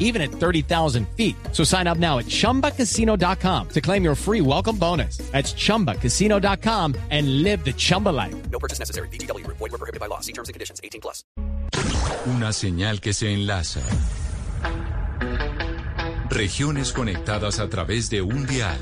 even at 30,000 feet. So sign up now at chumbacasino.com to claim your free welcome bonus. That's chumbacasino.com and live the Chumba life. No purchase necessary. BGW. Void were prohibited by law. See terms and conditions. 18 plus. Una señal que se enlaza. Regiones conectadas a través de un dial.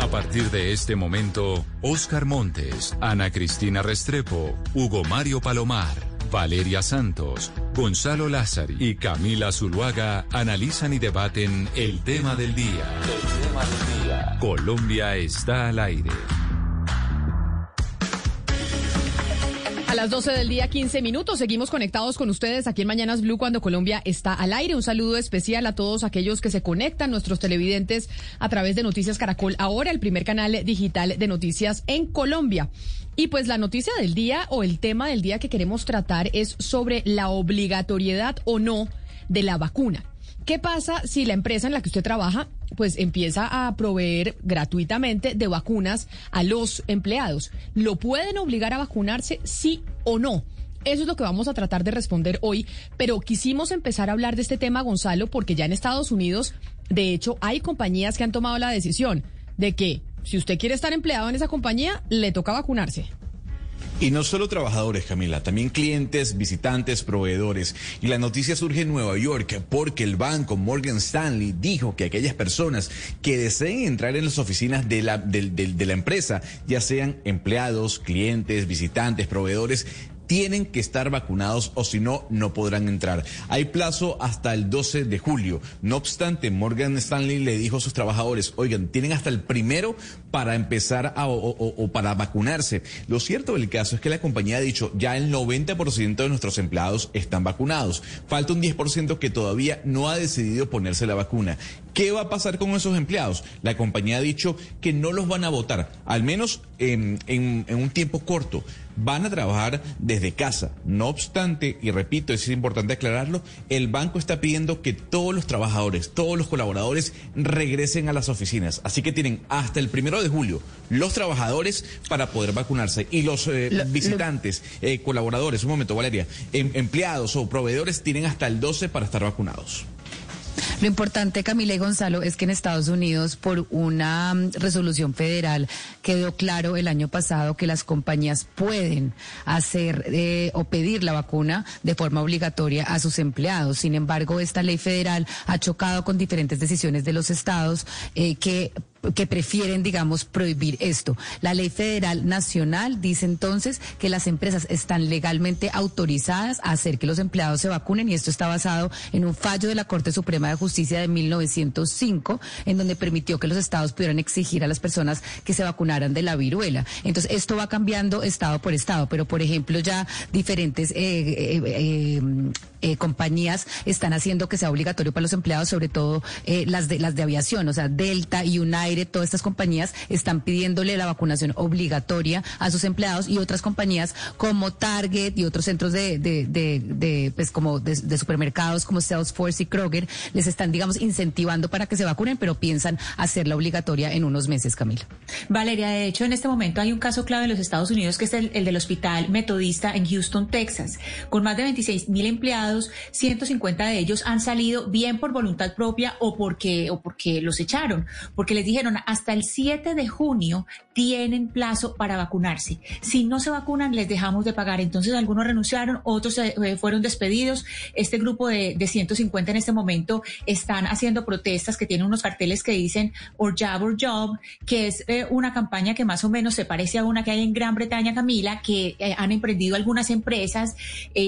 A partir de este momento, Oscar Montes, Ana Cristina Restrepo, Hugo Mario Palomar, Valeria Santos, Gonzalo Lázari y Camila Zuluaga analizan y debaten el tema del día. El tema del día. Colombia está al aire. A las 12 del día, 15 minutos. Seguimos conectados con ustedes aquí en Mañanas Blue cuando Colombia está al aire. Un saludo especial a todos aquellos que se conectan, nuestros televidentes, a través de Noticias Caracol. Ahora, el primer canal digital de noticias en Colombia. Y pues la noticia del día o el tema del día que queremos tratar es sobre la obligatoriedad o no de la vacuna. ¿Qué pasa si la empresa en la que usted trabaja pues empieza a proveer gratuitamente de vacunas a los empleados? ¿Lo pueden obligar a vacunarse sí o no? Eso es lo que vamos a tratar de responder hoy, pero quisimos empezar a hablar de este tema, Gonzalo, porque ya en Estados Unidos, de hecho, hay compañías que han tomado la decisión de que si usted quiere estar empleado en esa compañía, le toca vacunarse. Y no solo trabajadores, Camila, también clientes, visitantes, proveedores. Y la noticia surge en Nueva York porque el banco Morgan Stanley dijo que aquellas personas que deseen entrar en las oficinas de la, de, la empresa, ya sean empleados, clientes, visitantes, proveedores, tienen que estar vacunados o si no, no podrán entrar. Hay plazo hasta el 12 de julio. No obstante, Morgan Stanley le dijo a sus trabajadores, oigan, tienen hasta el primero para empezar a, o, para vacunarse. Lo cierto del caso es que la compañía ha dicho, ya el 90% de nuestros empleados están vacunados. Falta un 10% que todavía no ha decidido ponerse la vacuna. ¿Qué va a pasar con esos empleados? La compañía ha dicho que no los van a votar, al menos en, en, en un tiempo corto van a trabajar desde casa. No obstante, y repito, es importante aclararlo, el banco está pidiendo que todos los trabajadores, todos los colaboradores regresen a las oficinas. Así que tienen hasta el primero de julio los trabajadores para poder vacunarse y los eh, lo, visitantes, eh, colaboradores, un momento, Valeria, em, empleados o proveedores tienen hasta el 12 para estar vacunados. Lo importante, Camila y Gonzalo, es que en Estados Unidos, por una resolución federal, quedó claro el año pasado que las compañías pueden hacer eh, o pedir la vacuna de forma obligatoria a sus empleados. Sin embargo, esta ley federal ha chocado con diferentes decisiones de los estados eh, que que prefieren, digamos, prohibir esto. La ley federal nacional dice entonces que las empresas están legalmente autorizadas a hacer que los empleados se vacunen y esto está basado en un fallo de la Corte Suprema de Justicia de 1905 en donde permitió que los estados pudieran exigir a las personas que se vacunaran de la viruela. Entonces, esto va cambiando estado por estado, pero por ejemplo ya diferentes eh, eh, eh, eh, compañías están haciendo que sea obligatorio para los empleados, sobre todo eh, las de las de aviación, o sea, Delta, United, todas estas compañías están pidiéndole la vacunación obligatoria a sus empleados y otras compañías como Target y otros centros de, de, pues como de, supermercados como Salesforce y Kroger les están, digamos, incentivando para que se vacunen, pero piensan hacerla obligatoria en unos meses, Camila. Valeria, de hecho, en este momento hay un caso clave en los Estados Unidos que es el del Hospital Metodista en Houston, Texas, con más de 26 mil empleados 150 de ellos han salido bien por voluntad propia o porque, o porque los echaron, porque les dijeron hasta el 7 de junio tienen plazo para vacunarse. Si no se vacunan, les dejamos de pagar. Entonces algunos renunciaron, otros eh, fueron despedidos. Este grupo de, de 150 en este momento están haciendo protestas que tienen unos carteles que dicen or job or job, que es eh, una campaña que más o menos se parece a una que hay en Gran Bretaña, Camila, que eh, han emprendido algunas empresas.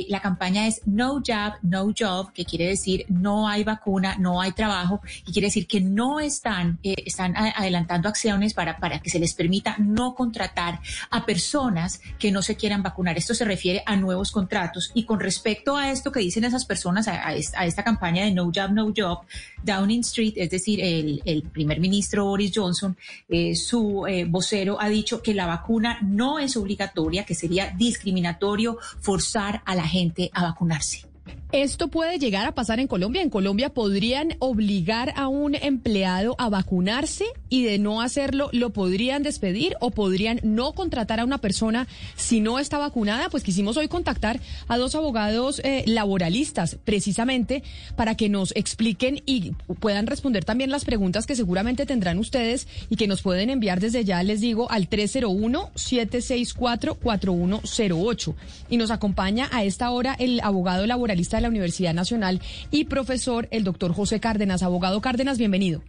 la campaña es no job no job, que quiere decir no hay vacuna, no hay trabajo, y quiere decir que no están, eh, están adelantando acciones para, para que se les permita no contratar a personas que no se quieran vacunar. Esto se refiere a nuevos contratos. Y con respecto a esto que dicen esas personas, a, esta, campaña de no job, no job, Downing Street, es decir, el, primer ministro Boris Johnson, eh, su eh, vocero ha dicho que la vacuna no es obligatoria, que sería discriminatorio forzar a la gente a vacunarse. ¿Esto puede llegar a pasar en Colombia? ¿En Colombia podrían obligar a un empleado a vacunarse y de no hacerlo lo podrían despedir o podrían no contratar a una persona si no está vacunada? Pues quisimos hoy contactar a dos abogados eh, laboralistas precisamente para que nos expliquen y puedan responder también las preguntas que seguramente tendrán ustedes y que nos pueden enviar desde ya, les digo, al 301-764-4108. Y nos acompaña a esta hora el abogado laboralista de la Universidad Nacional y profesor, el doctor José Cárdenas. Abogado Cárdenas, bienvenido.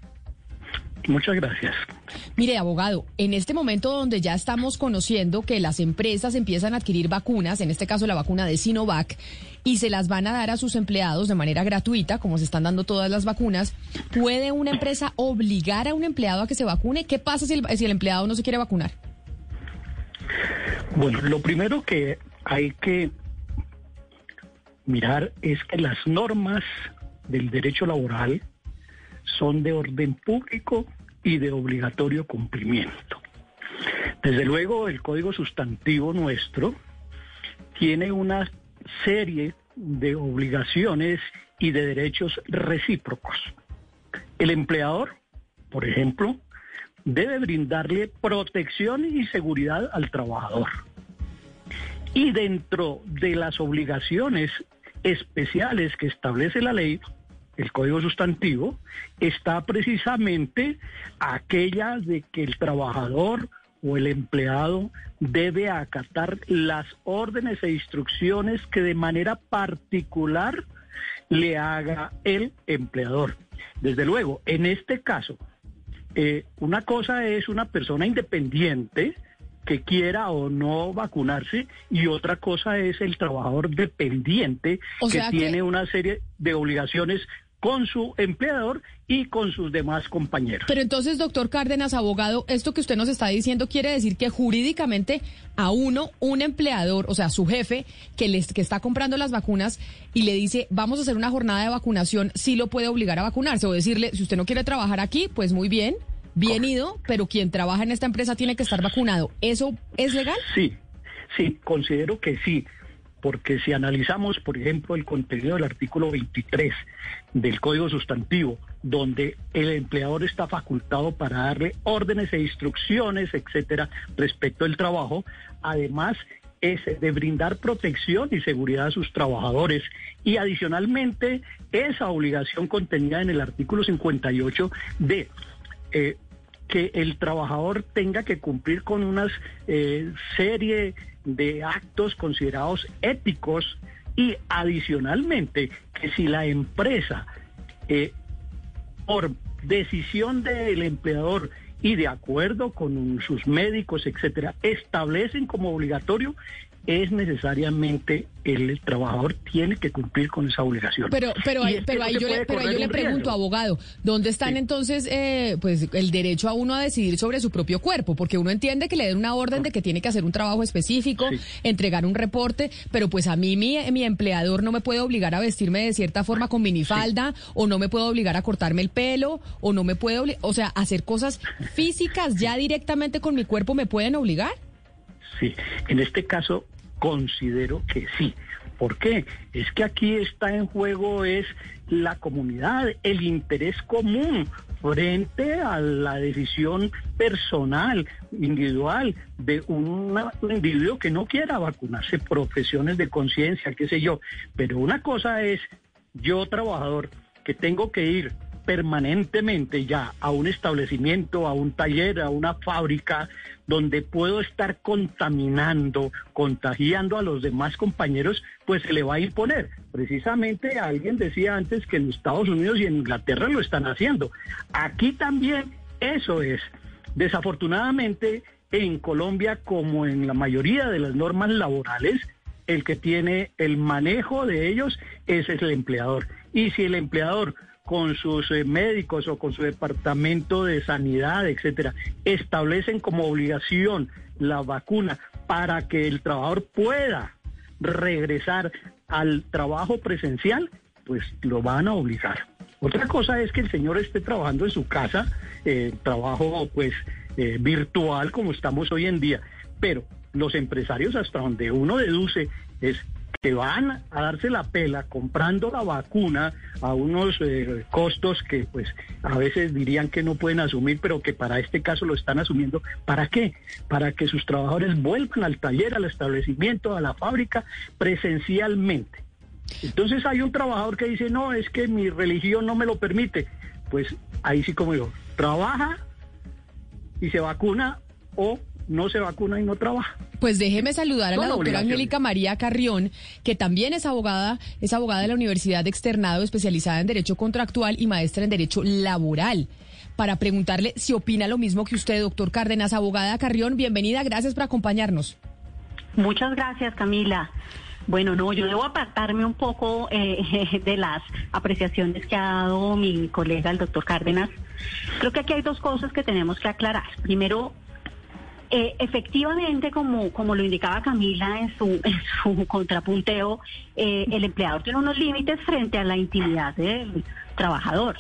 Muchas gracias. Mire, abogado, en este momento donde ya estamos conociendo que las empresas empiezan a adquirir vacunas, en este caso la vacuna de Sinovac, y se las van a dar a sus empleados de manera gratuita, como se están dando todas las vacunas, ¿puede una empresa obligar a un empleado a que se vacune? ¿Qué pasa si el, si el empleado no se quiere vacunar? Bueno, lo primero que hay que mirar es que las normas del derecho laboral son de orden público y de obligatorio cumplimiento. Desde luego, el código sustantivo nuestro tiene una serie de obligaciones y de derechos recíprocos. El empleador, por ejemplo, debe brindarle protección y seguridad al trabajador. Y dentro de las obligaciones especiales que establece la ley, el Código Sustantivo, está precisamente aquella de que el trabajador o el empleado debe acatar las órdenes e instrucciones que de manera particular le haga el empleador. Desde luego, en este caso, eh, una cosa es una persona independiente que quiera o no vacunarse y otra cosa es el trabajador dependiente que tiene una serie de obligaciones con su empleador y con sus demás compañeros. Pero entonces, doctor Cárdenas, abogado, esto que usted nos está diciendo quiere decir que jurídicamente a uno, un empleador, o sea, su jefe, que, les, que está comprando las vacunas y le dice, vamos a hacer una jornada de vacunación, sí lo puede obligar a vacunarse o decirle, si usted no quiere trabajar aquí, pues muy bien, bien ido, pero quien trabaja en esta empresa tiene que estar vacunado. ¿Eso es legal? Sí, sí, considero que sí, porque si analizamos, por ejemplo, el contenido del artículo 23 del Código Sustantivo, donde el empleador está facultado para darle órdenes e instrucciones, etcétera, respecto al trabajo, además es de brindar protección y seguridad a sus trabajadores. Y adicionalmente, esa obligación contenida en el artículo 58 de eh, que el trabajador tenga que cumplir con una eh, serie de actos considerados éticos y adicionalmente que si la empresa, eh, por decisión del empleador y de acuerdo con sus médicos, etcétera, establecen como obligatorio es necesariamente el trabajador tiene que cumplir con esa obligación. Pero, pero, pero ahí yo le, pero yo le pregunto, abogado, ¿dónde están entonces eh, pues el derecho a uno a decidir sobre su propio cuerpo? Porque uno entiende que le den una orden de que tiene que hacer un trabajo específico, entregar un reporte, pero pues a mí mi, mi empleador no me puede obligar a vestirme de cierta forma con minifalda, o no me puede obligar a cortarme el pelo, o no me puede, o sea, hacer cosas físicas ya directamente con mi cuerpo me pueden obligar. Sí, en este caso Considero que sí. ¿Por qué? Es que aquí está en juego es la comunidad, el interés común frente a la decisión personal, individual, de un individuo que no quiera vacunarse, profesiones de conciencia, qué sé yo. Pero una cosa es yo, trabajador, que tengo que ir permanentemente ya a un establecimiento, a un taller, a una fábrica, donde puedo estar contaminando, contagiando a los demás compañeros, pues se le va a imponer. Precisamente alguien decía antes que en Estados Unidos y en Inglaterra lo están haciendo. Aquí también eso es. Desafortunadamente, en Colombia, como en la mayoría de las normas laborales, el que tiene el manejo de ellos, ese es el empleador. Y si el empleador con sus eh, médicos o con su departamento de sanidad, etcétera, establecen como obligación la vacuna para que el trabajador pueda regresar al trabajo presencial, pues lo van a obligar. Otra cosa es que el señor esté trabajando en su casa, eh, trabajo pues eh, virtual como estamos hoy en día, pero los empresarios hasta donde uno deduce es van a darse la pela comprando la vacuna a unos eh, costos que pues a veces dirían que no pueden asumir, pero que para este caso lo están asumiendo. ¿Para qué? Para que sus trabajadores vuelvan al taller, al establecimiento, a la fábrica presencialmente. Entonces hay un trabajador que dice, no, es que mi religión no me lo permite. Pues ahí sí como digo, trabaja y se vacuna o no se vacuna y no trabaja. Pues déjeme saludar a la doctora. Angélica María Carrión, que también es abogada, es abogada de la Universidad de Externado, especializada en Derecho Contractual y maestra en Derecho Laboral. Para preguntarle si opina lo mismo que usted, doctor Cárdenas. Abogada Carrión, bienvenida, gracias por acompañarnos. Muchas gracias, Camila. Bueno, no, yo debo apartarme un poco eh, de las apreciaciones que ha dado mi colega, el doctor Cárdenas. Creo que aquí hay dos cosas que tenemos que aclarar. Primero, eh, efectivamente, como, como lo indicaba Camila en su, en su contrapunteo, eh, el empleador tiene unos límites frente a la intimidad del trabajador.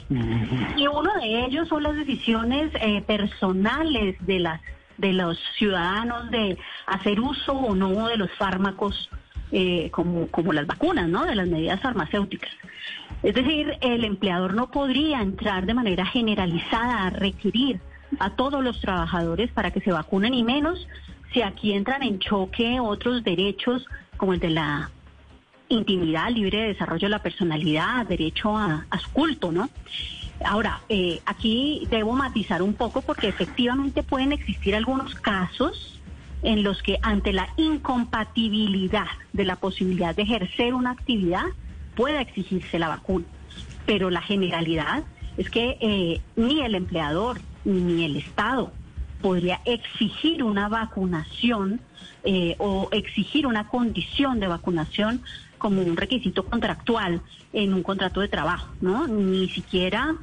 Y uno de ellos son las decisiones eh, personales de las de los ciudadanos de hacer uso o no de los fármacos eh, como, como las vacunas, ¿no? De las medidas farmacéuticas. Es decir, el empleador no podría entrar de manera generalizada a requerir a todos los trabajadores para que se vacunen y menos si aquí entran en choque otros derechos como el de la intimidad, libre de desarrollo de la personalidad, derecho a, a su culto, ¿no? Ahora, eh, aquí debo matizar un poco porque efectivamente pueden existir algunos casos en los que ante la incompatibilidad de la posibilidad de ejercer una actividad pueda exigirse la vacuna. Pero la generalidad es que eh, ni el empleador ni el Estado podría exigir una vacunación eh, o exigir una condición de vacunación como un requisito contractual en un contrato de trabajo, ¿no? Ni siquiera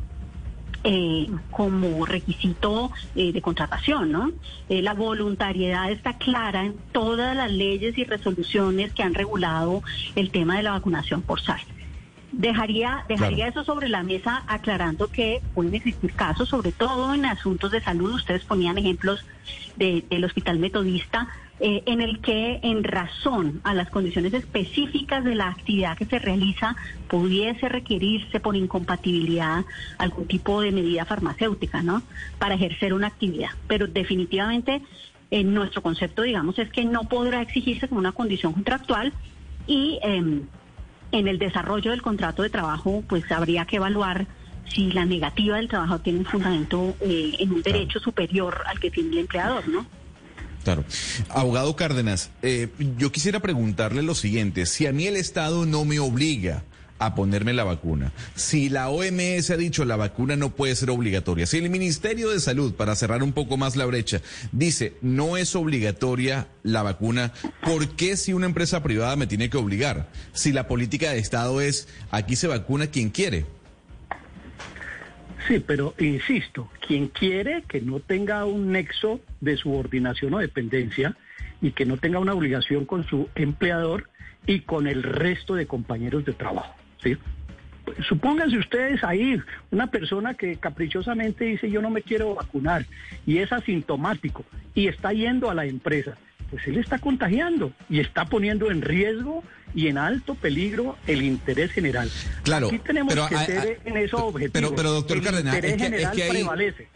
eh, como requisito eh, de contratación, ¿no? La voluntariedad está clara en todas las leyes y resoluciones que han regulado el tema de la vacunación por SARS. Dejaría, dejaría eso sobre la mesa aclarando que pueden existir casos, sobre todo en asuntos de salud. Ustedes ponían ejemplos de- del Hospital Metodista, eh, en el que en razón a las condiciones específicas de la actividad que se realiza pudiese requerirse por incompatibilidad algún tipo de medida farmacéutica, ¿no? Para ejercer una actividad. Pero definitivamente en nuestro concepto, digamos, es que no podrá exigirse como una condición contractual y em, en el desarrollo del contrato de trabajo, pues habría que evaluar si la negativa del trabajo tiene un fundamento eh, en un derecho superior al que tiene el empleador, ¿no? Claro. Abogado Cárdenas, eh, yo quisiera preguntarle lo siguiente. Si a mí el Estado no me obliga a ponerme la vacuna, si la OMS ha dicho la vacuna no puede ser obligatoria, si el Ministerio de Salud, para cerrar un poco más la brecha, dice no es obligatoria la vacuna, ¿por qué si una empresa privada me tiene que obligar? Si la política de Estado es aquí se vacuna quien quiere. Sí, pero insisto, quien quiere que no tenga un nexo de subordinación o dependencia y que no tenga una obligación con su empleador y con el resto de compañeros de trabajo. ¿Sí? Pues, Supónganse ustedes ahí una persona que caprichosamente dice yo no me quiero vacunar y es asintomático y está yendo a la empresa, pues él está contagiando y está poniendo en riesgo y en alto peligro el interés general. Claro, Aquí tenemos pero que a- ser a- en pero- objetivos. pero, doctor el Cárdenas, interés es que- es general que ahí- prevalece.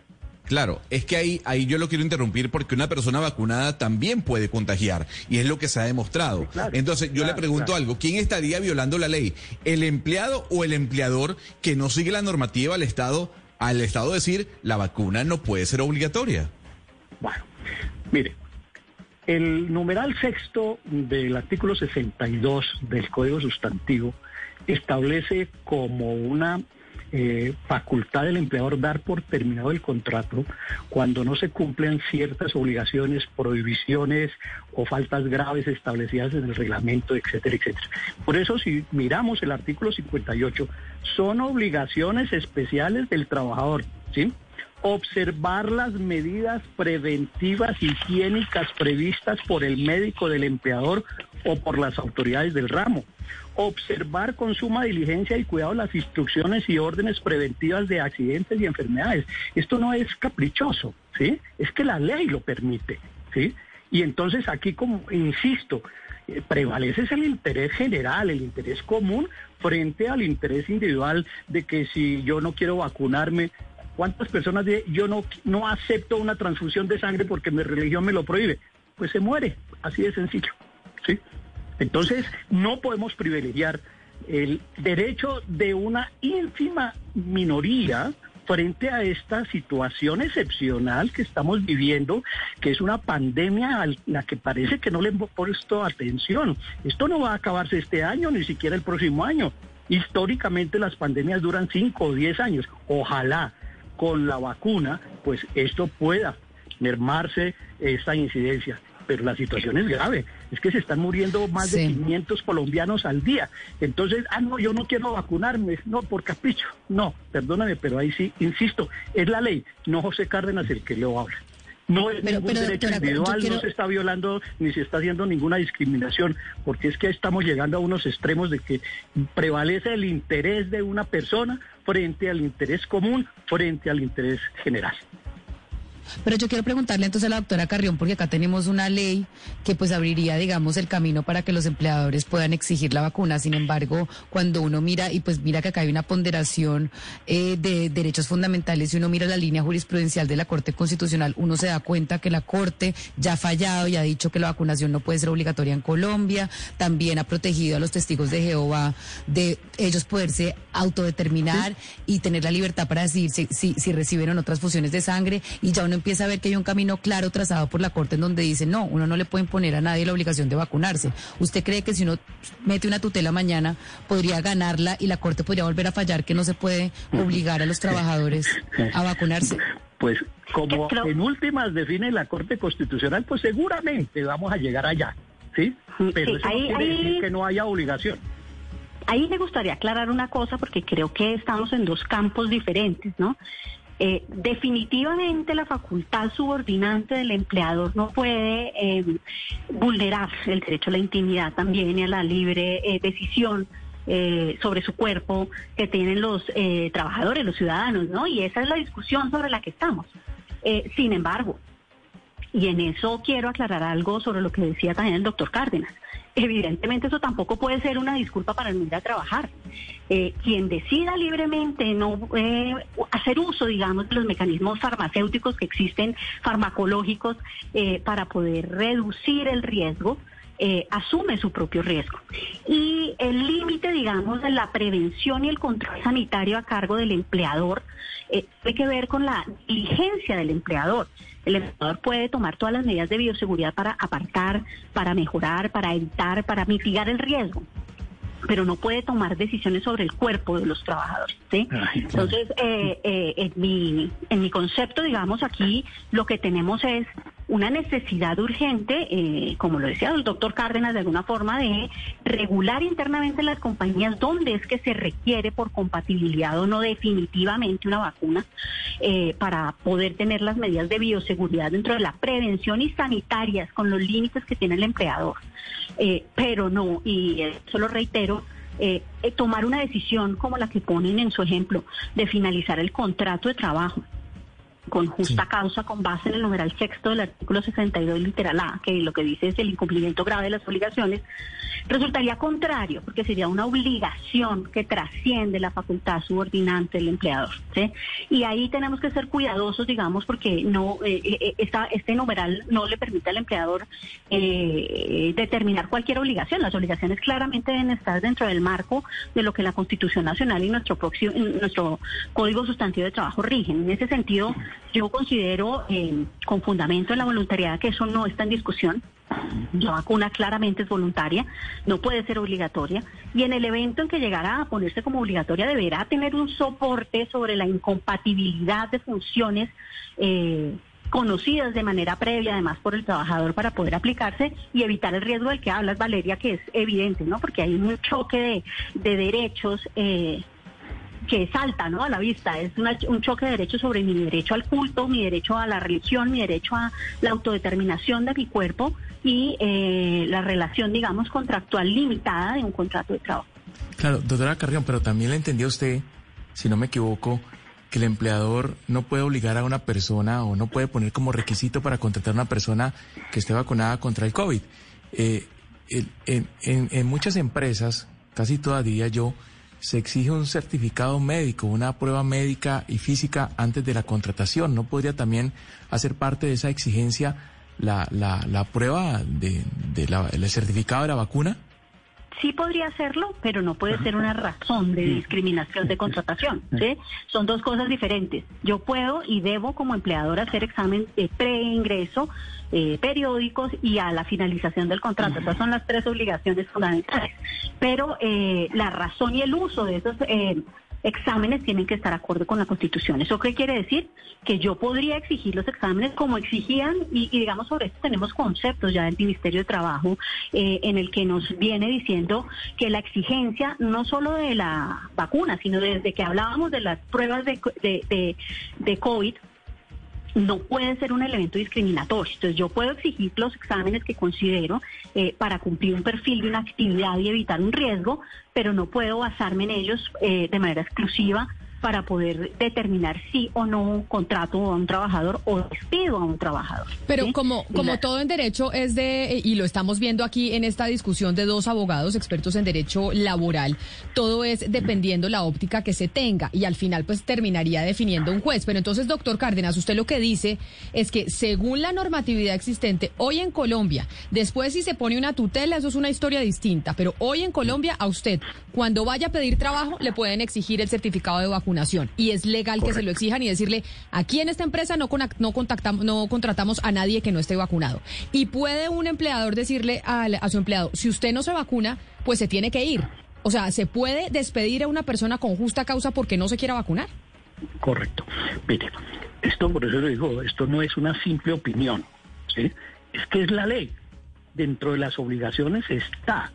Claro, es que ahí, ahí yo lo quiero interrumpir porque una persona vacunada también puede contagiar y es lo que se ha demostrado. Claro, Entonces yo claro, le pregunto claro. algo, ¿quién estaría violando la ley? ¿El empleado o el empleador que no sigue la normativa al Estado, al Estado decir la vacuna no puede ser obligatoria? Bueno, mire, el numeral sexto del artículo 62 del Código Sustantivo establece como una eh, facultad del empleador dar por terminado el contrato cuando no se cumplen ciertas obligaciones, prohibiciones o faltas graves establecidas en el reglamento, etcétera, etcétera. Por eso, si miramos el artículo 58, son obligaciones especiales del trabajador, ¿sí? observar las medidas preventivas higiénicas previstas por el médico del empleador o por las autoridades del ramo, observar con suma diligencia y cuidado las instrucciones y órdenes preventivas de accidentes y enfermedades. Esto no es caprichoso, ¿sí? Es que la ley lo permite, ¿sí? Y entonces aquí, como insisto, eh, prevalece el interés general, el interés común frente al interés individual de que si yo no quiero vacunarme, ¿cuántas personas yo no, no acepto una transfusión de sangre porque mi religión me lo prohíbe? Pues se muere, así de sencillo. ¿sí? Entonces, no podemos privilegiar el derecho de una ínfima minoría frente a esta situación excepcional que estamos viviendo, que es una pandemia a la que parece que no le hemos puesto atención. Esto no va a acabarse este año, ni siquiera el próximo año. Históricamente las pandemias duran 5 o 10 años. Ojalá con la vacuna, pues esto pueda mermarse esta incidencia pero la situación es grave. Es que se están muriendo más de 500 colombianos al día. Entonces, ah, no, yo no quiero vacunarme, no, por capricho. No, perdóname, pero ahí sí, insisto, es la ley, no José Cárdenas el que lo habla. No es ningún derecho individual, no se está violando ni se está haciendo ninguna discriminación, porque es que estamos llegando a unos extremos de que prevalece el interés de una persona frente al interés común, frente al interés general. Pero yo quiero preguntarle entonces a la doctora Carrión, porque acá tenemos una ley que pues abriría, digamos, el camino para que los empleadores puedan exigir la vacuna. Sin embargo, cuando uno mira, y pues mira que acá hay una ponderación eh, de derechos fundamentales, y uno mira la línea jurisprudencial de la Corte Constitucional, uno se da cuenta que la Corte ya ha fallado y ha dicho que la vacunación no puede ser obligatoria en Colombia. También ha protegido a los testigos de Jehová de ellos poderse autodeterminar y tener la libertad para decir si, si, si reciben otras fusiones de sangre. Y ya uno empieza a ver que hay un camino claro trazado por la Corte en donde dice, no, uno no le puede imponer a nadie la obligación de vacunarse. ¿Usted cree que si uno mete una tutela mañana podría ganarla y la Corte podría volver a fallar que no se puede obligar a los trabajadores a vacunarse? Pues como en últimas define la Corte Constitucional, pues seguramente vamos a llegar allá, ¿sí? Pero eso no quiere decir que no haya obligación. Ahí me gustaría aclarar una cosa porque creo que estamos en dos campos diferentes, ¿no? Eh, definitivamente la facultad subordinante del empleador no puede eh, vulnerar el derecho a la intimidad también y a la libre eh, decisión sobre su cuerpo que tienen los trabajadores, los ciudadanos, ¿no? Y esa es la discusión sobre la que estamos. sin embargo, y en eso quiero aclarar algo sobre lo que decía también el doctor Cárdenas evidentemente eso tampoco puede ser una disculpa para no ir a trabajar. Eh, quien decida libremente no eh, hacer uso, digamos, de los mecanismos farmacéuticos que existen, farmacológicos, eh, para poder reducir el riesgo, asume su propio riesgo. Y el límite, digamos, de la prevención y el control sanitario a cargo del empleador tiene que ver con la diligencia del empleador. El empleador puede tomar todas las medidas de bioseguridad para apartar, para mejorar, para evitar, para mitigar el riesgo pero no puede tomar decisiones sobre el cuerpo de los trabajadores. ¿sí? Entonces, eh, eh, en, mi, en mi concepto, digamos, aquí lo que tenemos es una necesidad urgente, eh, como lo decía el doctor Cárdenas, de alguna forma, de regular internamente las compañías donde es que se requiere por compatibilidad o no definitivamente una vacuna eh, para poder tener las medidas de bioseguridad dentro de la prevención y sanitarias con los límites que tiene el empleador. Eh, pero no, y eso lo reitero, tomar una decisión como la que ponen en su ejemplo de finalizar el contrato de trabajo con justa causa con base en el numeral sexto del artículo 62 literal A, que lo que dice es el incumplimiento grave de las obligaciones, resultaría contrario, porque sería una obligación que trasciende la facultad subordinante del empleador. ¿sí? Y ahí tenemos que ser cuidadosos, digamos, porque no eh, eh, este numeral no le permite al empleador eh, determinar cualquier obligación. Las obligaciones claramente deben estar dentro del marco de lo que la Constitución Nacional y nuestro, próximo, nuestro Código Sustantivo de Trabajo rigen. En ese sentido, yo considero eh, con fundamento en la voluntariedad que eso no está en discusión. La vacuna claramente es voluntaria, no puede ser obligatoria. Y en el evento en que llegara a ponerse como obligatoria, deberá tener un soporte sobre la incompatibilidad de funciones eh, conocidas de manera previa, además por el trabajador, para poder aplicarse y evitar el riesgo del que hablas, Valeria, que es evidente, ¿no? Porque hay un choque de, de derechos. Eh, que salta ¿no? a la vista. Es una- un choque de derechos sobre mi derecho al culto, mi derecho a la religión, mi derecho a la autodeterminación de mi cuerpo y eh, la relación, digamos, contractual limitada de un contrato de trabajo. Claro, doctora Carrión, pero también le entendió usted, si no me equivoco, que el empleador no puede obligar a una persona o no puede poner como requisito para contratar a una persona que esté vacunada contra el COVID. Eh, en, en- en muchas empresas, casi todas diría yo, se exige un certificado médico, una prueba médica y física antes de la contratación. ¿No podría también hacer parte de esa exigencia la, la, la prueba de, de la- el certificado de la vacuna? Sí podría hacerlo, pero no puede ser una razón de discriminación de contratación. ¿sí? Son dos cosas diferentes. Yo puedo y debo como empleador hacer examen de preingreso, eh, periódicos y a la finalización del contrato. Esas son las tres obligaciones fundamentales. Pero eh, la razón y el uso de esos eh, exámenes tienen que estar acorde con la Constitución. ¿Eso qué quiere decir? Que yo podría exigir los exámenes como exigían, y, y digamos sobre esto tenemos conceptos ya del Ministerio de Trabajo eh, en el que nos viene diciendo que la exigencia no solo de la vacuna, sino desde que hablábamos de las pruebas de, de, de, de COVID, no puede ser un elemento discriminatorio. Entonces yo puedo exigir los exámenes que considero eh, para cumplir un perfil de una actividad y evitar un riesgo, pero no puedo basarme en ellos eh, de manera exclusiva para poder determinar si o no contrato a un trabajador o despido a un trabajador. Pero ¿sí? como, como la- todo en derecho es de, y lo estamos viendo aquí en esta discusión de dos abogados expertos en derecho laboral, todo es dependiendo la óptica que se tenga y al final pues terminaría definiendo un juez. Pero entonces, doctor Cárdenas, usted lo que dice es que según la normatividad existente hoy en Colombia, después si se pone una tutela, eso es una historia distinta, pero hoy en Colombia a usted, cuando vaya a pedir trabajo, le pueden exigir el certificado de vacunación y es legal que se lo exijan y decirle, aquí en esta empresa no, no, contactamos, no contratamos a nadie que no esté vacunado. Y puede un empleador decirle al- a su empleado, si usted no se vacuna, pues se tiene que ir. O sea, ¿se puede despedir a una persona con justa causa porque no se quiera vacunar? Correcto. Mire, esto por eso le digo, esto no es una simple opinión, ¿sí? Es que es la ley. Dentro de las obligaciones está.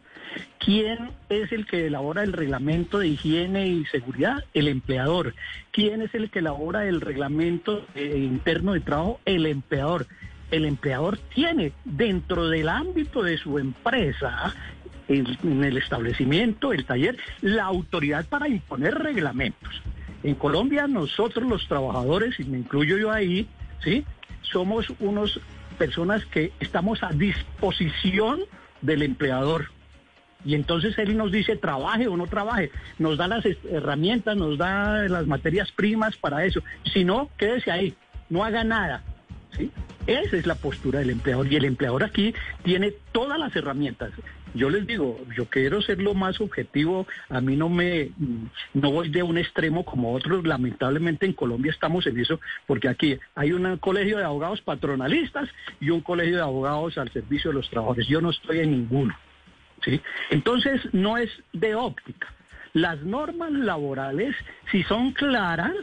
¿Quién es el que elabora el reglamento de higiene y seguridad? El empleador. ¿Quién es el que elabora el reglamento interno de trabajo? El empleador. El empleador tiene dentro del ámbito de su empresa en, en el establecimiento, el taller, la autoridad para imponer reglamentos. En Colombia nosotros los trabajadores, y me incluyo yo ahí, ¿sí? Somos unos personas que estamos a disposición del empleador. Y entonces él nos dice trabaje o no trabaje, nos da las herramientas, nos da las materias primas para eso. Si no, quédese ahí, no haga nada. ¿sí? Esa es la postura del empleador y el empleador aquí tiene todas las herramientas. Yo les digo, yo quiero ser lo más objetivo, a mí no me, no voy de un extremo como otros, lamentablemente en Colombia estamos en eso, porque aquí hay un colegio de abogados patronalistas y un colegio de abogados al servicio de los trabajadores, yo no estoy en ninguno. ¿Sí? Entonces, no es de óptica. Las normas laborales, si son claras,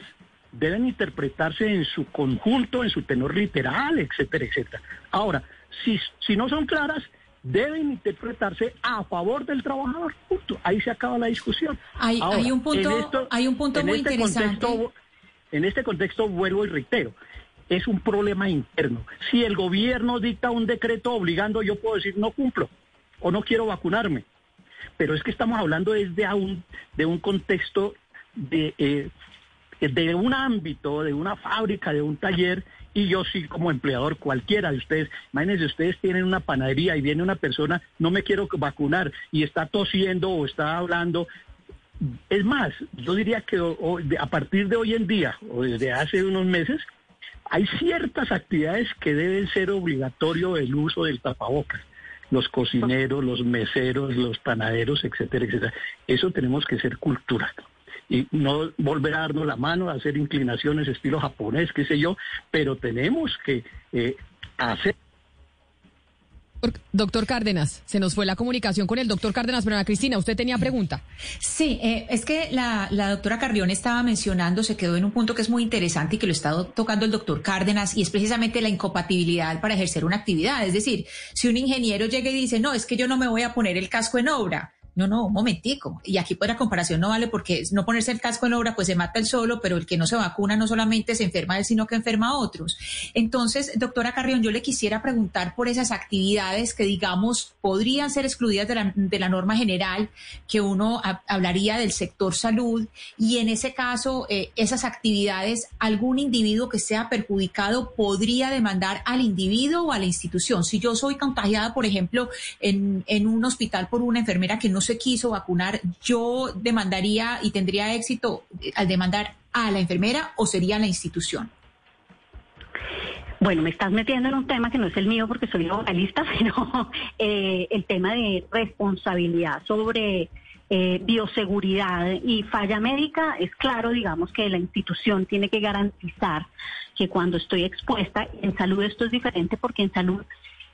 deben interpretarse en su conjunto, en su tenor literal, etcétera, etcétera. Ahora, si, si no son claras, deben interpretarse a favor del trabajador. Punto. Ahí se acaba la discusión. Hay- Ahora, hay un punto- esto- hay un punto en muy este interesante. contexto, en este contexto vuelvo y reitero, es un problema interno. Si el gobierno dicta un decreto obligando, yo puedo decir no cumplo o no quiero vacunarme. Pero es que estamos hablando desde a un, de un contexto de, eh, de un ámbito, de una fábrica, de un taller, y yo sí como empleador, cualquiera de ustedes, imagínense, ustedes tienen una panadería y viene una persona, no me quiero vacunar, y está tosiendo o está hablando, es más, yo diría que a partir de hoy en día, o desde hace unos meses, hay ciertas actividades que deben ser obligatorio el uso del tapabocas. Los cocineros, los meseros, los panaderos, etcétera, etcétera. Eso tenemos que ser cultura. Y no volver a darnos la mano, a hacer inclinaciones estilo japonés, qué sé yo, pero tenemos que eh, hacer Doctor Cárdenas, se nos fue la comunicación con el doctor Cárdenas, pero Ana Cristina, usted tenía pregunta. Sí, eh, es que la, la, doctora Carrión estaba mencionando, se quedó en un punto que es muy interesante y que lo está tocando el doctor Cárdenas, y es precisamente la incompatibilidad para ejercer una actividad. Es decir, si un ingeniero llega y dice, no, es que yo no me voy a poner el casco en obra, no, no, un momentico. Y aquí pues la comparación no vale porque no ponerse el casco en obra pues se mata el solo, pero el que no se vacuna no solamente se enferma él, sino que enferma a otros. Entonces, doctora Carrión, yo le quisiera preguntar por esas actividades que digamos podrían ser excluidas de la, de la norma general, que uno hablaría del sector salud y en ese caso, eh, esas actividades, algún individuo que sea perjudicado podría demandar al individuo o a la institución. Si yo soy contagiada, por ejemplo, en, en un hospital por una enfermera que no se quiso vacunar, yo demandaría y tendría éxito al demandar a la enfermera o sería la institución? Bueno, me estás metiendo en un tema que no es el mío porque soy vocalista, sino eh, el tema de responsabilidad sobre eh, bioseguridad y falla médica. Es claro, digamos, que la institución tiene que garantizar que cuando estoy expuesta, en salud esto es diferente porque en salud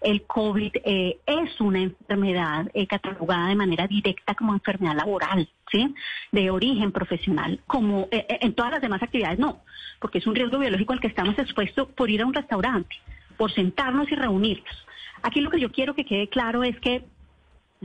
el COVID eh, es una enfermedad eh, catalogada de manera directa como enfermedad laboral, ¿sí? De origen profesional, como eh, en todas las demás actividades no, porque es un riesgo biológico al que estamos expuestos por ir a un restaurante, por sentarnos y reunirnos. Aquí lo que yo quiero que quede claro es que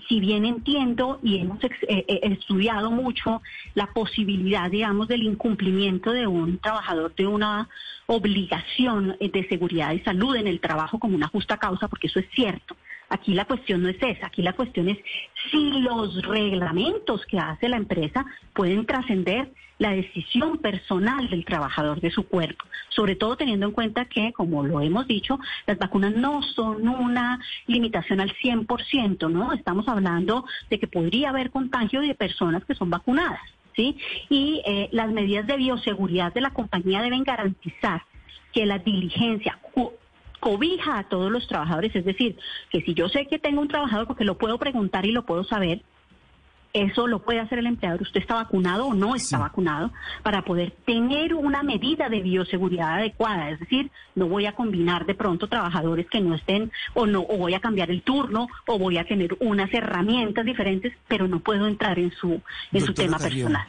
si bien entiendo y hemos eh, eh, estudiado mucho la posibilidad, digamos, del incumplimiento de un trabajador de una obligación eh, de seguridad y salud en el trabajo como una justa causa, porque eso es cierto. Aquí la cuestión no es esa, aquí la cuestión es si los reglamentos que hace la empresa pueden trascender la decisión personal del trabajador de su cuerpo, sobre todo teniendo en cuenta que, como lo hemos dicho, las vacunas no son una limitación al 100%, ¿no? Estamos hablando de que podría haber contagio de personas que son vacunadas, ¿sí? Y eh, las medidas de bioseguridad de la compañía deben garantizar que la diligencia cobija a todos los trabajadores. Es decir, que si yo sé que tengo un trabajador porque lo puedo preguntar y lo puedo saber, eso lo puede hacer el empleador. ¿Usted está vacunado o no está vacunado? Para poder tener una medida de bioseguridad adecuada. Es decir, no voy a combinar de pronto trabajadores que no estén o no, o voy a cambiar el turno o voy a tener unas herramientas diferentes, pero no puedo entrar en su, en su tema personal.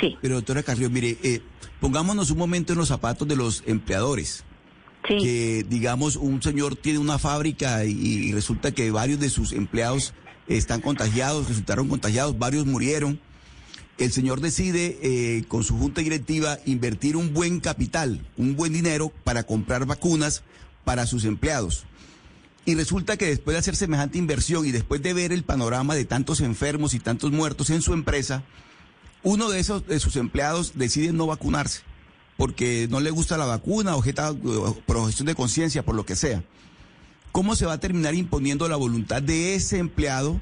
Sí. Pero doctora Carrió, mire, eh, pongámonos un momento en los zapatos de los empleadores que digamos un señor tiene una fábrica y, resulta que varios de sus empleados están contagiados, resultaron contagiados, varios murieron. El señor decide eh, con su junta directiva invertir un buen capital, un buen dinero para comprar vacunas para sus empleados. Y resulta que después de hacer semejante inversión y después de ver el panorama de tantos enfermos y tantos muertos en su empresa, uno de esos de sus empleados decide no vacunarse porque no le gusta la vacuna, objeta projeción de conciencia, por lo que sea. ¿Cómo se va a terminar imponiendo la voluntad de ese empleado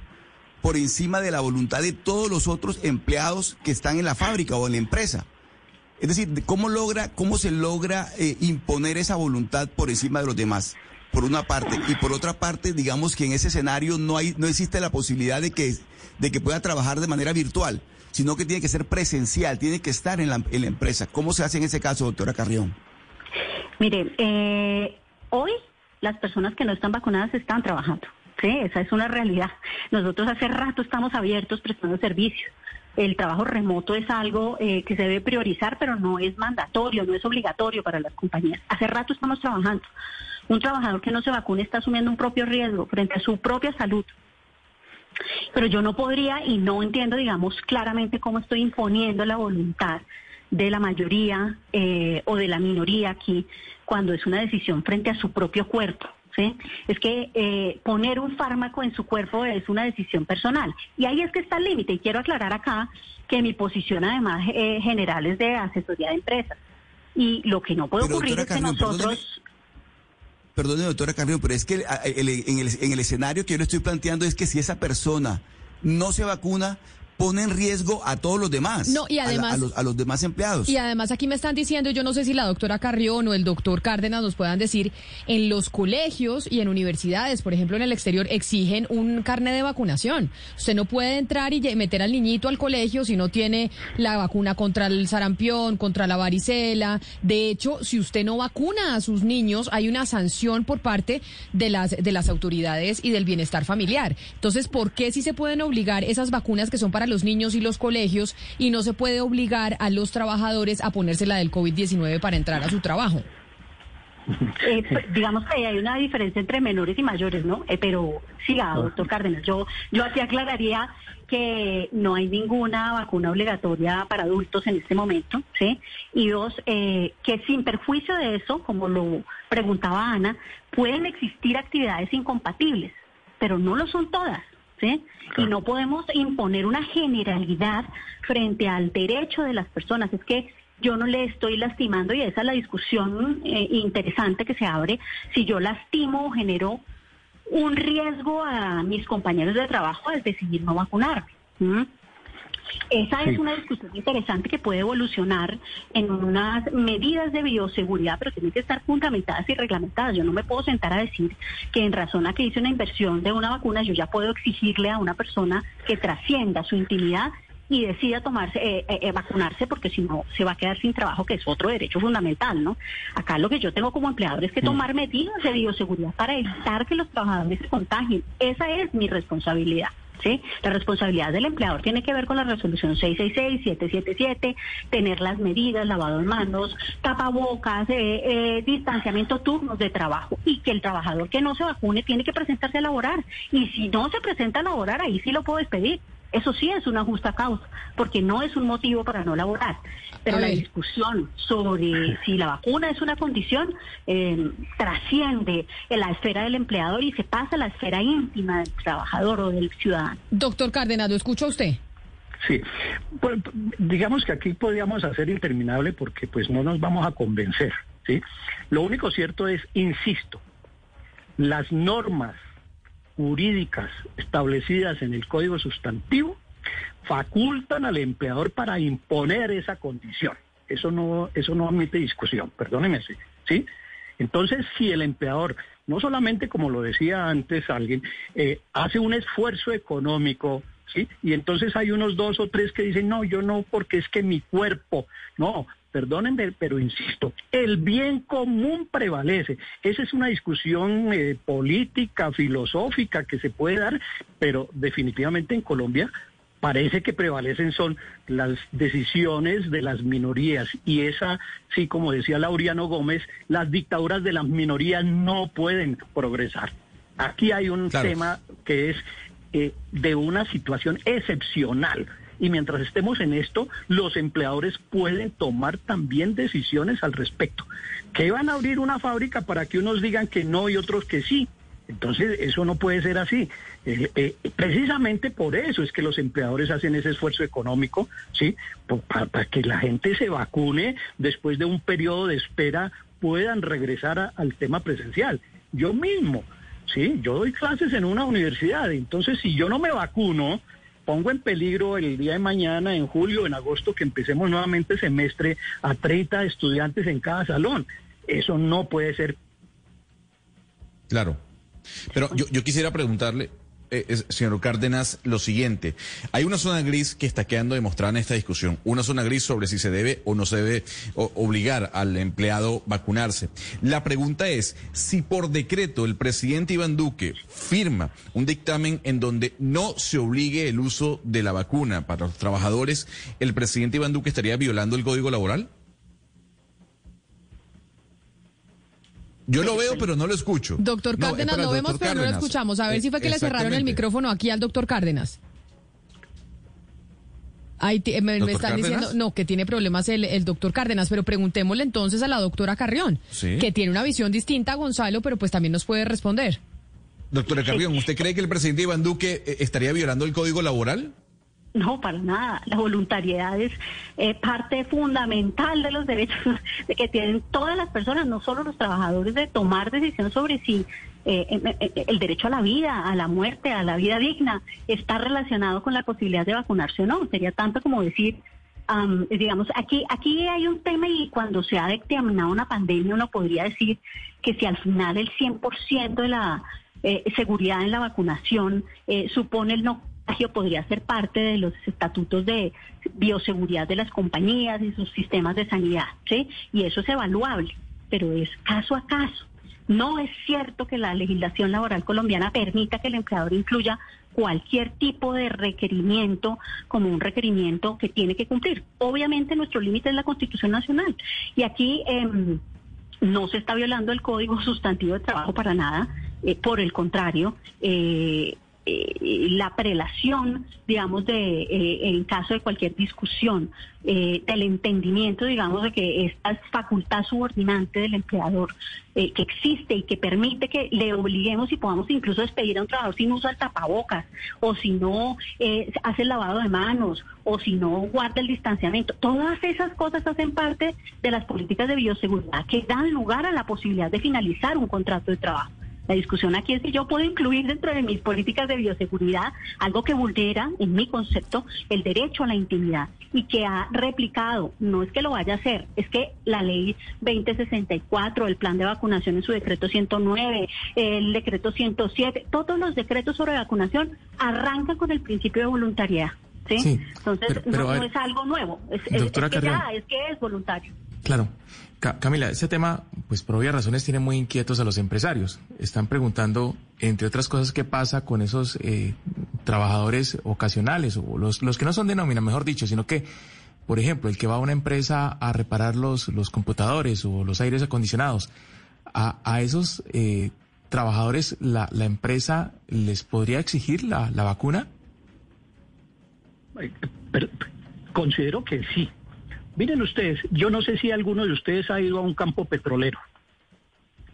por encima de la voluntad de todos los otros empleados que están en la fábrica o en la empresa? Es decir, ¿cómo, logra, cómo se logra eh, imponer esa voluntad por encima de los demás? Por una parte. Y por otra parte, digamos que en ese escenario no, hay, no existe la posibilidad de que, de que pueda trabajar de manera virtual sino que tiene que ser presencial, tiene que estar en la, empresa. ¿Cómo se hace en ese caso, doctora Carrión? Mire, eh, hoy las personas que no están vacunadas están trabajando. Sí, esa es una realidad. Nosotros hace rato estamos abiertos prestando servicios. El trabajo remoto es algo eh, que se debe priorizar, pero no es mandatorio, no es obligatorio para las compañías. Hace rato estamos trabajando. Un trabajador que no se vacune está asumiendo un propio riesgo frente a su propia salud, pero yo no podría y no entiendo, digamos, claramente cómo estoy imponiendo la voluntad de la mayoría eh, o de la minoría aquí cuando es una decisión frente a su propio cuerpo. ¿Sí? Es que eh, poner un fármaco en su cuerpo es una decisión personal. Y ahí es que está el límite. Y quiero aclarar acá que mi posición además eh, general es de asesoría de empresas. Y lo que no puede ocurrir es que nosotros perdone doctora Carrión, pero es que en, el, escenario que yo le estoy planteando es que si esa persona no se vacuna, pone en riesgo a todos los demás. No, y además. A, los, a, los, demás empleados. Y además aquí me están diciendo, yo no sé si la doctora Carrión o el doctor Cárdenas nos puedan decir, en los colegios y en universidades, por ejemplo en el exterior, exigen un carnet de vacunación. Usted no puede entrar y meter al niñito al colegio si no tiene la vacuna contra el sarampión, contra la varicela. De hecho, si usted no vacuna a sus niños, hay una sanción por parte de las, de las autoridades y del bienestar familiar. Entonces, ¿por qué si se pueden obligar esas vacunas que son para los niños y los colegios y no se puede obligar a los trabajadores a ponerse la del COVID-19 para entrar a su trabajo? Eh, pues, digamos que hay una diferencia entre menores y mayores, ¿no? Eh, pero siga, doctor Cárdenas, yo, yo aquí aclararía que no hay ninguna vacuna obligatoria para adultos en este momento, ¿sí? Y dos, eh, que sin perjuicio de eso, como lo preguntaba Ana, pueden existir actividades incompatibles, pero no lo son todas. ¿Sí? Y no podemos imponer una generalidad frente al derecho de las personas. Es que yo no le estoy lastimando y esa es la discusión eh, interesante que se abre. Si yo lastimo o genero un riesgo a mis compañeros de trabajo al decidir no vacunarme. Esa es una discusión interesante que puede evolucionar en unas medidas de bioseguridad, pero tienen que estar fundamentadas y reglamentadas. Yo no me puedo sentar a decir que en razón a que hice una inversión de una vacuna, yo ya puedo exigirle a una persona que trascienda su intimidad y decida tomarse eh, eh, eh, vacunarse porque si no se va a quedar sin trabajo que es otro derecho fundamental no acá lo que yo tengo como empleador es que tomar medidas de bioseguridad para evitar que los trabajadores se contagien. Esa es mi responsabilidad La responsabilidad del empleador tiene que ver con la resolución 666, 777, tener las medidas, lavado de manos, tapabocas, eh, eh, distanciamiento, turnos de trabajo y que el trabajador que no se vacune tiene que presentarse a laborar. Y si no se presenta a laborar, ahí sí lo puedo despedir. Eso sí es una justa causa, porque no es un motivo para no laborar. Pero la discusión sobre si la vacuna es una condición eh, trasciende en la esfera del empleador y se pasa a la esfera íntima del trabajador o del ciudadano. Doctor Cárdenas, ¿lo escucha usted? Sí, pues, digamos que aquí podríamos hacer interminable porque pues no nos vamos a convencer, ¿sí? Lo único cierto es, insisto, las normas jurídicas establecidas en el Código Sustantivo facultan al empleador para imponer esa condición. Eso no, eso no admite discusión, perdóneme, ¿sí? Entonces, si el empleador, no solamente como lo decía antes alguien, eh, hace un esfuerzo económico, ¿sí? Y entonces hay unos dos o tres que dicen, no, yo no, porque es que mi cuerpo, no, Perdónenme, pero insisto, el bien común prevalece. Esa es una discusión eh, política, filosófica que se puede dar, pero definitivamente en Colombia parece que prevalecen son las decisiones de las minorías y esa, sí, como decía Lauriano Gómez, las dictaduras de las minorías no pueden progresar. Aquí hay un tema que es eh, de una situación excepcional y mientras estemos en esto, los empleadores pueden tomar también decisiones al respecto. Que van a abrir una fábrica para que unos digan que no y otros que sí. Entonces, eso no puede ser así. Eh, eh, precisamente por eso es que los empleadores hacen ese esfuerzo económico, ¿sí? Para, que la gente se vacune después de un periodo de espera puedan regresar al tema presencial. Yo mismo, ¿sí? Yo doy clases en una universidad, entonces si yo no me vacuno, pongo en peligro el día de mañana, en julio, en agosto, que empecemos nuevamente semestre a 30 estudiantes en cada salón. Eso no puede ser. Claro. Pero yo, yo quisiera preguntarle, eh, señor Cárdenas, lo siguiente. Hay una zona gris que está quedando demostrada en esta discusión. Una zona gris sobre si se debe o no se debe obligar al empleado vacunarse. La pregunta es, si por decreto el presidente Iván Duque firma un dictamen en donde no se obligue el uso de la vacuna para los trabajadores, ¿el presidente Iván Duque estaría violando el código laboral? Yo lo veo, pero no lo escucho. Doctor Cárdenas, lo vemos, pero no lo escuchamos. A ver si fue que le cerraron el micrófono aquí al doctor Cárdenas. Ahí me, están diciendo, no, que tiene problemas el, doctor Cárdenas, pero preguntémosle entonces a la doctora Carrión, que tiene una visión distinta a Gonzalo, pero pues también nos puede responder. Doctora Carrión, ¿usted cree que el presidente Iván Duque eh, estaría violando el código laboral? No, para nada. La voluntariedad es eh, parte fundamental de los derechos de que tienen todas las personas, no solo los trabajadores, de tomar decisión sobre si eh, eh, el derecho a la vida, a la muerte, a la vida digna, está relacionado con la posibilidad de vacunarse o no. Sería tanto como decir, digamos, aquí, aquí hay un tema y cuando se ha determinado una pandemia uno podría decir que si al final el 100% de la seguridad en la vacunación supone el no podría ser parte de los estatutos de bioseguridad de las compañías y sus sistemas de sanidad, ¿sí? Y eso es evaluable, pero es caso a caso. No es cierto que la legislación laboral colombiana permita que el empleador incluya cualquier tipo de requerimiento como un requerimiento que tiene que cumplir. Obviamente nuestro límite es la Constitución Nacional y aquí em, no se está violando el Código Sustantivo de Trabajo para nada. Eh, por el contrario, eh, eh, la prelación, digamos, de eh, en caso de cualquier discusión, eh, del entendimiento, digamos, de que esta facultad subordinante del empleador que existe y que permite que le obliguemos y podamos incluso despedir a un trabajador si no usa el tapabocas, o si no hace el lavado de manos, o si no guarda el distanciamiento. Todas esas cosas hacen parte de las políticas de bioseguridad que dan lugar a la posibilidad de finalizar un contrato de trabajo. La discusión aquí es si yo puedo incluir dentro de mis políticas de bioseguridad algo que vulnera, en mi concepto, el derecho a la intimidad y que ha replicado, no es que lo vaya a hacer, es que la ley 2064, el plan de vacunación en su decreto 109, el decreto 107, todos los decretos sobre vacunación arrancan con el principio de voluntariedad. ¿sí? Entonces, no, es algo nuevo, es, es que ya, es que es voluntario. Claro. Camila, ese tema, pues por obvias razones, tiene muy inquietos a los empresarios. Están preguntando, entre otras cosas, qué pasa con esos eh, trabajadores ocasionales, o los, los que no son de nómina, mejor dicho, sino que, por ejemplo, el que va a una empresa a reparar los, los computadores o los aires acondicionados, a, a esos eh, trabajadores, la, la empresa les podría exigir la, la vacuna? considero que sí. Miren ustedes, yo no sé si alguno de ustedes ha ido a un campo petrolero.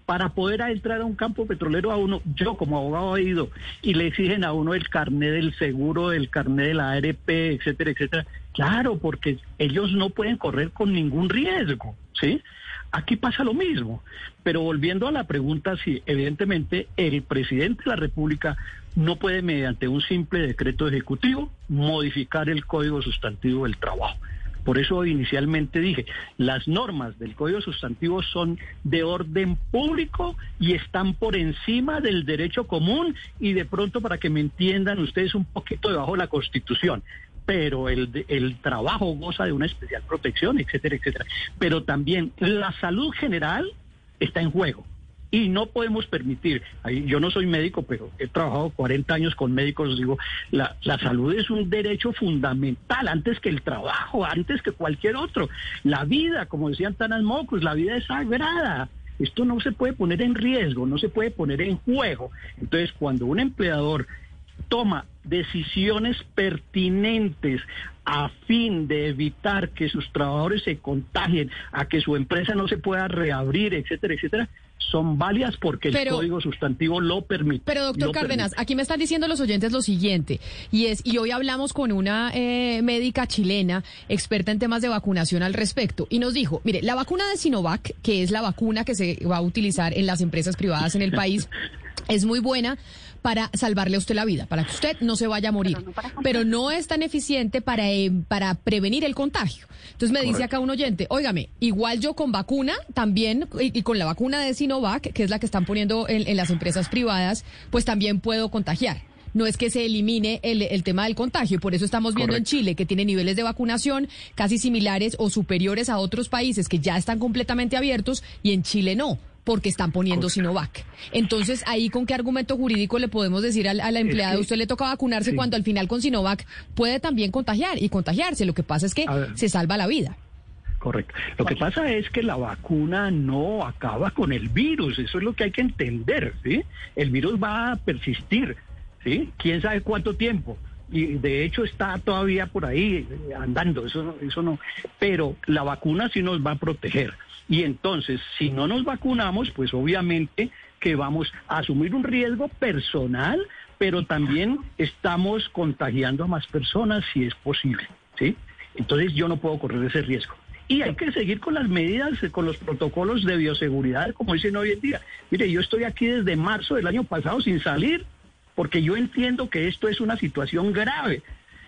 Para poder entrar a un campo petrolero a uno, yo como abogado he ido y le exigen a uno el carnet del seguro, el carnet de la ARP, etcétera, etcétera. Claro, porque ellos no pueden correr con ningún riesgo, ¿sí? Aquí pasa lo mismo. Pero volviendo a la pregunta, sí, evidentemente el presidente de la República no puede, mediante un simple decreto ejecutivo, modificar el código sustantivo del trabajo. Por eso inicialmente dije, las normas del Código Sustantivo son de orden público y están por encima del derecho común y de pronto para que me entiendan ustedes un poquito debajo de la Constitución pero el, el trabajo goza de una especial protección, etcétera, etcétera. Pero también la salud general está en juego y no podemos permitir, yo no soy médico, pero he trabajado 40 años con médicos, digo, la, la salud es un derecho fundamental antes que el trabajo, antes que cualquier otro. La vida, como decían Tanas Mocus, la vida es sagrada. Esto no se puede poner en riesgo, no se puede poner en juego. Entonces, cuando un empleador toma decisiones pertinentes a fin de evitar que sus trabajadores se contagien, a que su empresa no se pueda reabrir, etcétera, etcétera, son válidas porque el código sustantivo lo permite. Pero doctor Cárdenas, aquí me están diciendo los oyentes lo siguiente, y es, y hoy hablamos con una eh, médica chilena, experta en temas de vacunación al respecto, y nos dijo, mire, la vacuna de Sinovac, que es la vacuna que se va a utilizar en las empresas privadas en el país, es muy buena para salvarle a usted la vida, para que usted no se vaya a morir, pero no, es tan eficiente para, eh, para prevenir el contagio. Entonces me dice acá un oyente, óigame, igual yo con vacuna también, y, con la vacuna de Sinovac, que es la que están poniendo en, las empresas privadas, pues también puedo contagiar. No es que se elimine el, tema del contagio. Por eso estamos viendo en Chile que tiene niveles de vacunación casi similares o superiores a otros países que ya están completamente abiertos y en Chile no porque están poniendo Sinovac. Entonces, ahí con qué argumento jurídico le podemos decir a, la empleada, usted le toca vacunarse cuando al final con Sinovac puede también contagiar y contagiarse. Lo que pasa es que se salva la vida. Correcto. Lo que pasa es que la vacuna no acaba con el virus, eso es lo que hay que entender, ¿sí? El virus va a persistir, ¿sí? ¿Quién sabe cuánto tiempo? y de hecho está todavía por ahí andando, eso, eso no, pero la vacuna sí nos va a proteger. Y entonces, si no nos vacunamos, pues obviamente que vamos a asumir un riesgo personal, pero también estamos contagiando a más personas si es posible, ¿sí? Entonces yo no puedo correr ese riesgo. Y hay que seguir con las medidas, con los protocolos de bioseguridad, como dicen hoy en día. Mire, yo estoy aquí desde marzo del año pasado sin salir, porque yo entiendo que esto es una situación grave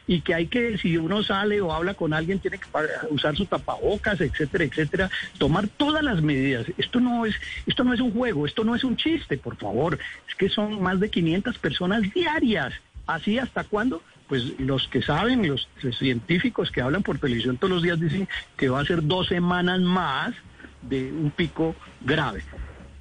y que hay que, si uno sale o habla con alguien, tiene que usar su tapabocas, etcétera, etcétera, tomar todas las medidas. Esto no es, esto no es un juego, esto no es un chiste, por favor. Es que son más de 500 personas diarias. ¿Así hasta cuándo? Pues los que saben, los, científicos que hablan por televisión todos los días dicen que va a ser dos semanas más de un pico grave.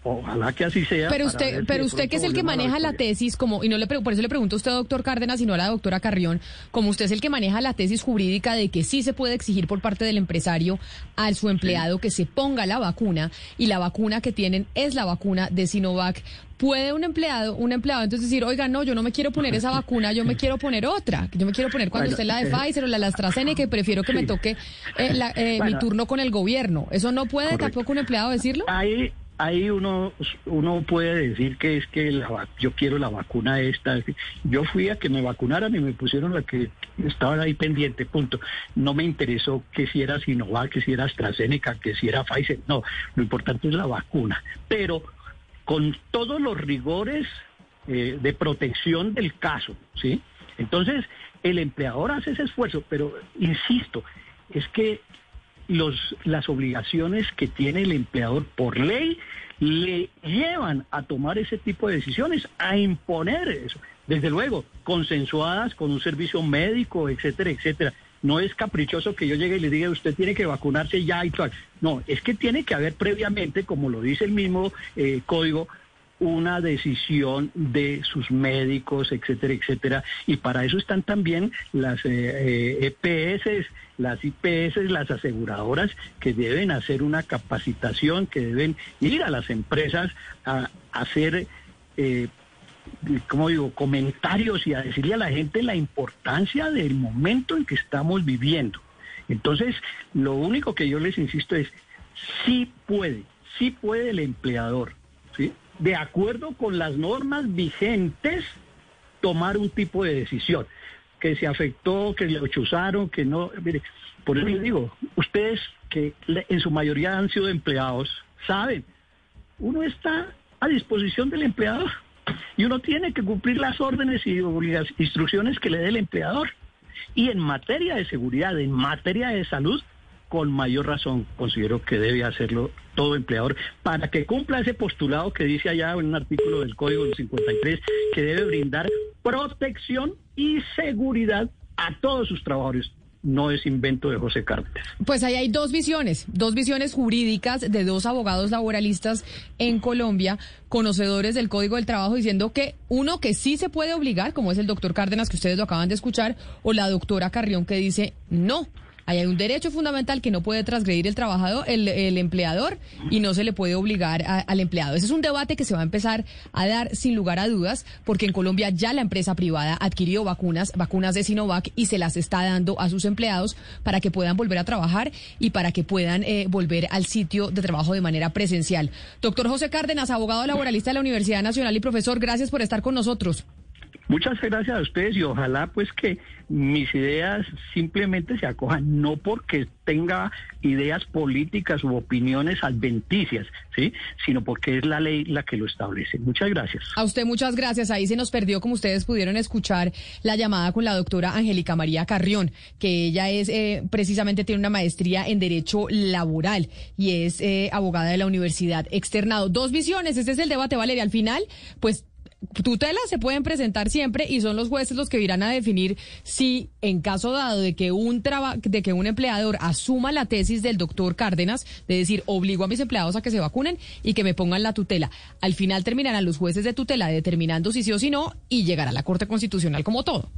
Ojalá que así sea. Pero usted, pero usted que es el que maneja la, tesis, como y no le por eso le pregunto a usted, doctor Cárdenas, y no a la doctora Carrión, como usted es el que maneja la tesis jurídica de que sí se puede exigir por parte del empresario a su empleado que se ponga la vacuna y la vacuna que tienen es la vacuna de Sinovac. ¿Puede un empleado, un empleado entonces decir, oiga, no, yo no me quiero poner esa vacuna, yo me quiero poner otra, yo me quiero poner cuando esté la de Pfizer o la de AstraZeneca que prefiero que me toque eh, eh, mi turno con el gobierno? ¿Eso no puede tampoco un empleado decirlo? Ahí, ahí uno, uno puede decir que es que la, yo quiero la vacuna esta. Yo fui a que me vacunaran y me pusieron la que estaba ahí pendiente, punto. No me interesó que si era Sinovac, que si era AstraZeneca, que si era Pfizer. No, lo importante es la vacuna. Pero con todos los rigores eh, de protección del caso, ¿sí? Entonces, el empleador hace ese esfuerzo, pero insisto, es que los, las obligaciones que tiene el empleador por ley le llevan a tomar ese tipo de decisiones, a imponer eso. Desde luego, consensuadas con un servicio médico, etcétera, etcétera. No es caprichoso que yo llegue y le diga, usted tiene que vacunarse ya y tal. No, es que tiene que haber previamente, como lo dice el mismo eh, código, una decisión de sus médicos, etcétera, etcétera. Y para eso están también las EPS, eh, e las IPS, las aseguradoras, que deben hacer una capacitación, que deben ir a las empresas a, hacer... Eh, como digo, comentarios y a decirle a la gente la importancia del momento en que estamos viviendo. Entonces, lo único que yo les insisto es, sí puede, sí puede el empleador. De acuerdo con las normas vigentes, tomar un tipo de decisión. Que se afectó, que le chuzaron, que no. Mire, por eso les digo, ustedes que en su mayoría han sido empleados, saben, uno está a disposición del empleador y uno tiene que cumplir las órdenes y instrucciones que le dé el empleador. Y en materia de seguridad, en materia de salud, con mayor razón considero que debe hacerlo todo empleador para que cumpla ese postulado que dice allá en un artículo del Código del 53 que debe brindar protección y seguridad a todos sus trabajadores, no es invento de José Cárdenas. Pues ahí hay dos visiones, dos visiones jurídicas de dos abogados laboralistas en Colombia, conocedores del Código del Trabajo, diciendo que uno que sí se puede obligar, como es el doctor Cárdenas que ustedes lo acaban de escuchar, o la doctora Carrión que dice no, hay un derecho fundamental que no puede transgredir el trabajador, el, empleador, y no se le puede obligar al empleado. Ese es un debate que se va a empezar a dar sin lugar a dudas, porque en Colombia ya la empresa privada adquirió vacunas, vacunas de Sinovac, y se las está dando a sus empleados para que puedan volver a trabajar y para que puedan eh, volver al sitio de trabajo de manera presencial. Doctor José Cárdenas, abogado laboralista de la Universidad Nacional y profesor, gracias por estar con nosotros. Muchas gracias a ustedes y ojalá pues que mis ideas simplemente se acojan, no porque tenga ideas políticas u opiniones adventicias, ¿sí? sino porque es la ley la que lo establece. Muchas gracias. A usted muchas gracias. Ahí se nos perdió, como ustedes pudieron escuchar, la llamada con la doctora Angélica María Carrión, que ella es eh, precisamente tiene una maestría en Derecho Laboral y es eh, abogada de la Universidad Externado. Dos visiones, este es el debate, Valeria. Al final, pues tutelas se pueden presentar siempre y son los jueces los que irán a definir si en caso dado de que un de que un empleador asuma la tesis del doctor Cárdenas de decir obligo a mis empleados a que se vacunen y que me pongan la tutela. Al final terminarán los jueces de tutela determinando si sí o si no y llegará a la Corte Constitucional como todo.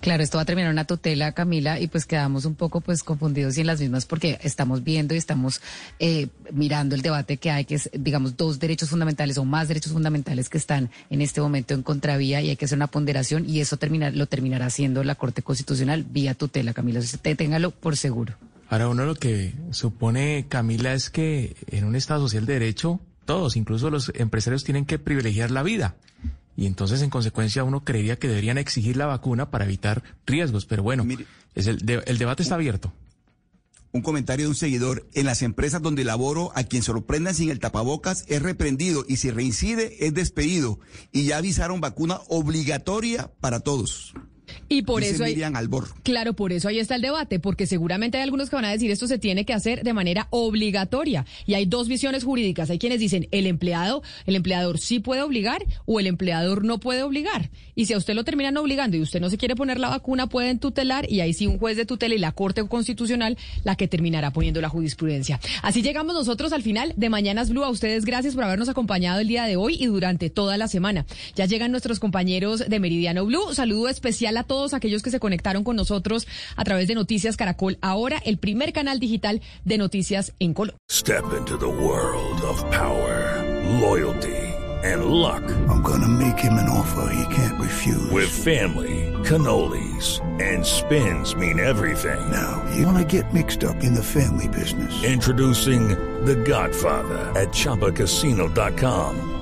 Claro, esto va a terminar una tutela, Camila, y pues quedamos un poco pues confundidos y en las mismas porque estamos viendo y estamos eh, mirando el debate que hay, que es, digamos, dos derechos fundamentales o más derechos fundamentales que están en este momento en contravía y hay que hacer una ponderación y eso terminar, lo terminará haciendo la Corte Constitucional vía tutela, Camila. Usted téngalo por seguro. Ahora, uno lo que supone, Camila, es que en un Estado social de derecho, todos, incluso los empresarios, tienen que privilegiar la vida y entonces en consecuencia uno creería que deberían exigir la vacuna para evitar riesgos, pero bueno, es el, el debate está abierto un comentario de un seguidor. En las empresas donde laboro, a quien sorprendan sin el tapabocas es reprendido y si reincide es despedido. Y ya avisaron vacuna obligatoria para todos. Y por eso hay, Albor. claro, por eso ahí está el debate, porque seguramente hay algunos que van a decir esto se tiene que hacer de manera obligatoria. Y hay dos visiones jurídicas. Hay quienes dicen el empleado, el empleador sí puede obligar o el empleador no puede obligar. Y si a usted lo terminan obligando y usted no se quiere poner la vacuna, pueden tutelar y ahí sí un juez de tutela y la Corte Constitucional la que terminará poniendo la jurisprudencia. Así llegamos nosotros al final de Mañanas Blue. A ustedes gracias por habernos acompañado el día de hoy y durante toda la semana. Ya llegan nuestros compañeros de Meridiano Blue. Saludo especial a todos aquellos que se conectaron con nosotros a través de Noticias Caracol. Ahora el primer canal digital de noticias en Colombia. Step into the world of power, loyalty and luck. I'm gonna make him an offer he can't refuse. With family, cannolis and spins mean everything. Now, you wanna get mixed up in the family business. Introducing The Godfather at chapacasino.com.